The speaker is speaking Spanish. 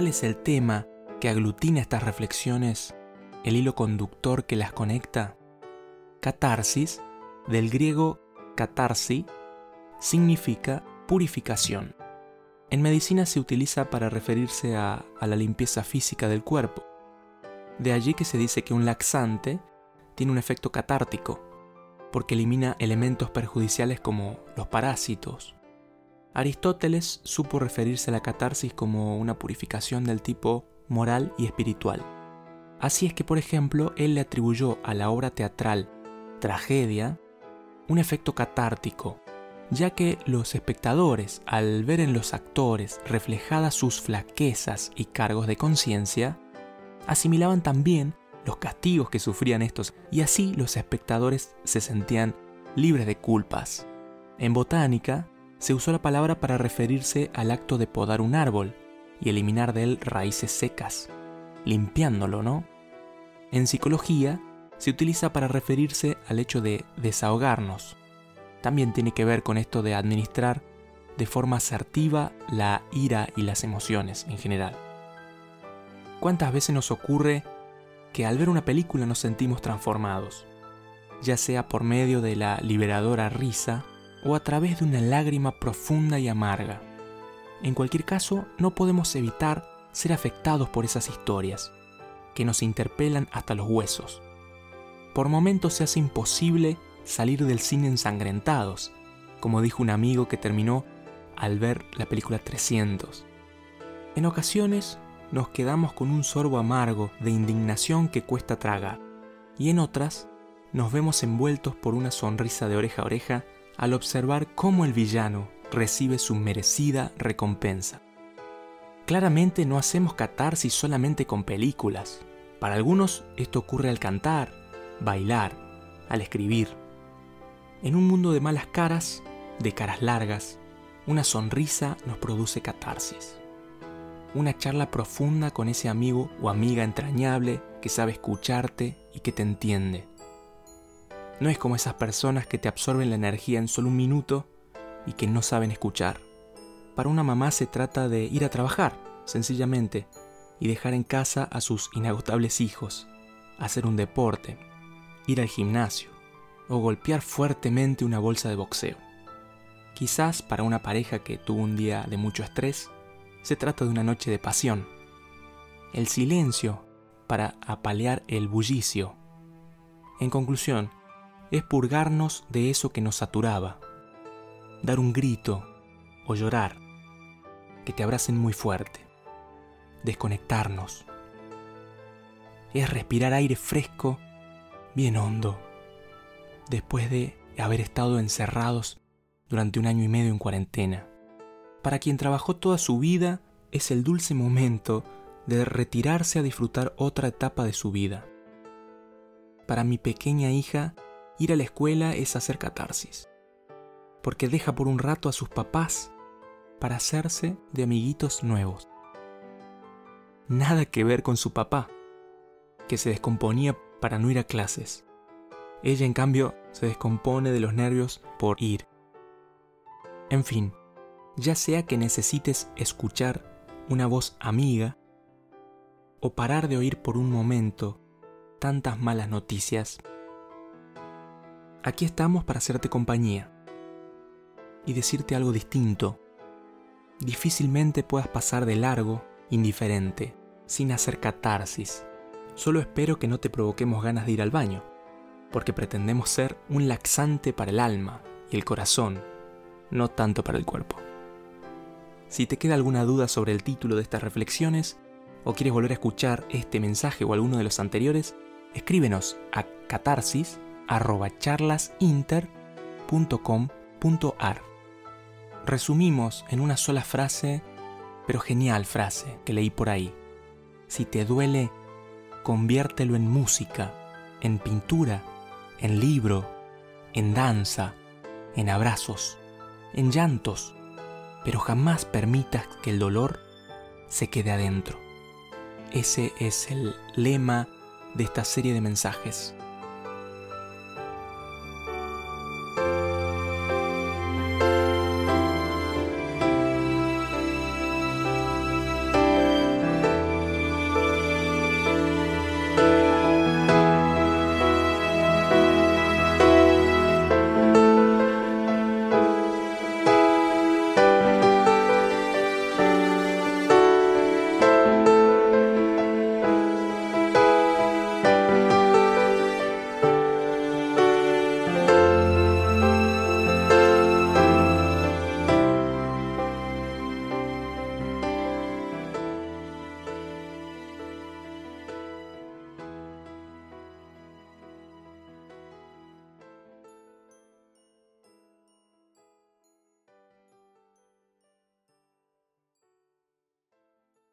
cuál es el tema que aglutina estas reflexiones, el hilo conductor que las conecta? Catarsis, del griego catarsi, significa purificación. En medicina se utiliza para referirse a, a, la limpieza física del cuerpo. De allí que se dice que un laxante tiene un efecto catártico, porque elimina elementos perjudiciales como los parásitos. Aristóteles supo referirse a la catarsis como una purificación del tipo moral y espiritual. Así es que, por ejemplo, él le atribuyó a la obra teatral Tragedia un efecto catártico, ya que los espectadores, al ver en los actores reflejadas sus flaquezas y cargos de conciencia, asimilaban también los castigos que sufrían estos y así los espectadores se sentían libres de culpas. En botánica se usó la palabra para referirse al acto de podar un árbol y eliminar de él raíces secas, limpiándolo, ¿no? En psicología se utiliza para referirse al hecho de desahogarnos. También tiene que ver con esto de administrar de forma asertiva la ira y las emociones en general. ¿Cuántas veces nos ocurre que al ver una película nos sentimos transformados, ya sea por medio de la liberadora risa o a través de una lágrima profunda y amarga. En cualquier caso, no podemos evitar ser afectados por esas historias, que nos interpelan hasta los huesos. Por momentos se hace imposible salir del cine ensangrentados, como dijo un amigo que terminó al ver la película 300. En ocasiones nos quedamos con un sorbo amargo de indignación que cuesta tragar, y en otras nos vemos envueltos por una sonrisa de oreja a oreja al observar cómo el villano recibe su merecida recompensa. Claramente no hacemos catarsis solamente con películas. Para algunos esto ocurre al cantar, bailar, al escribir. En un mundo de malas caras, de caras largas, una sonrisa nos produce catarsis una charla profunda con ese amigo o amiga entrañable que sabe escucharte y que te entiende. No es como esas personas que te absorben la energía en solo un minuto y que no saben escuchar. Para una mamá se trata de ir a trabajar, sencillamente, y dejar en casa a sus inagotables hijos, hacer un deporte, ir al gimnasio o golpear fuertemente una bolsa de boxeo. Quizás para una pareja que tuvo un día de mucho estrés, se trata de una noche de pasión. El silencio para apalear el bullicio. En conclusión, es purgarnos de eso que nos saturaba. Dar un grito o llorar. Que te abracen muy fuerte. Desconectarnos. Es respirar aire fresco, bien hondo, después de haber estado encerrados durante un año y medio en cuarentena para quien trabajó toda su vida, es el dulce momento de retirarse a disfrutar otra etapa de su vida. Para mi pequeña hija, ir a la escuela es hacer catarsis, porque deja por un rato a sus papás para hacerse de amiguitos nuevos. Nada que ver con su papá, que se descomponía para no ir a clases. Ella, en cambio, se descompone de los nervios por ir. En fin, ya sea que necesites escuchar una voz amiga o parar de oír por un momento tantas malas noticias. Aquí estamos para hacerte compañía y decirte algo distinto. Difícilmente puedas pasar de largo, indiferente, sin hacer catarsis. Solo espero que no te provoquemos ganas de ir al baño, porque pretendemos ser un laxante para el alma y el corazón, no tanto para el cuerpo. Si te queda alguna duda sobre el título de estas reflexiones, o quieres volver a escuchar este mensaje o alguno de los anteriores, escríbenos a catarsis.charlasinter.com.ar. Resumimos en una sola frase, pero genial frase que leí por ahí. Si te duele, conviértelo en música, en pintura, en libro, en danza, en abrazos, en llantos pero jamás permitas que el dolor se quede adentro. Ese es el lema de esta serie de mensajes.